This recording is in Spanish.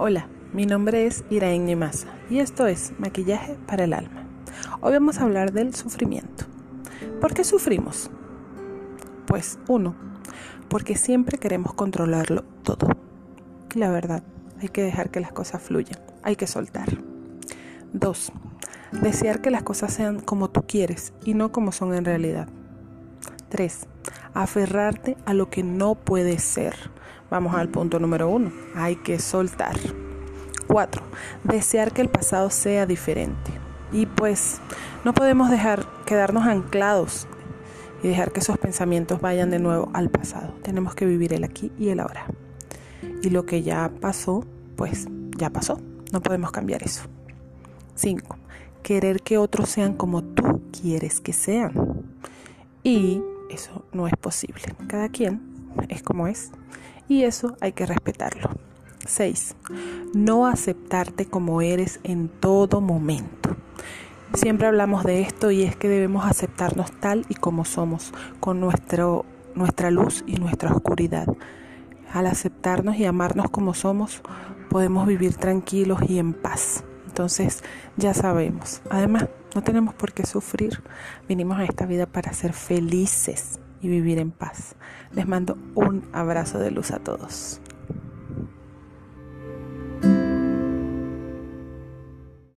Hola, mi nombre es Iraín Nimasa y esto es Maquillaje para el Alma. Hoy vamos a hablar del sufrimiento. ¿Por qué sufrimos? Pues uno, porque siempre queremos controlarlo todo. Y la verdad, hay que dejar que las cosas fluyan, hay que soltar. Dos, desear que las cosas sean como tú quieres y no como son en realidad. 3. Aferrarte a lo que no puede ser. Vamos al punto número 1. Hay que soltar. 4. Desear que el pasado sea diferente. Y pues no podemos dejar quedarnos anclados y dejar que esos pensamientos vayan de nuevo al pasado. Tenemos que vivir el aquí y el ahora. Y lo que ya pasó, pues ya pasó. No podemos cambiar eso. 5. Querer que otros sean como tú quieres que sean. Y eso no es posible. Cada quien es como es y eso hay que respetarlo. 6. No aceptarte como eres en todo momento. Siempre hablamos de esto y es que debemos aceptarnos tal y como somos, con nuestro, nuestra luz y nuestra oscuridad. Al aceptarnos y amarnos como somos, podemos vivir tranquilos y en paz. Entonces ya sabemos. Además, no tenemos por qué sufrir. Vinimos a esta vida para ser felices y vivir en paz. Les mando un abrazo de luz a todos.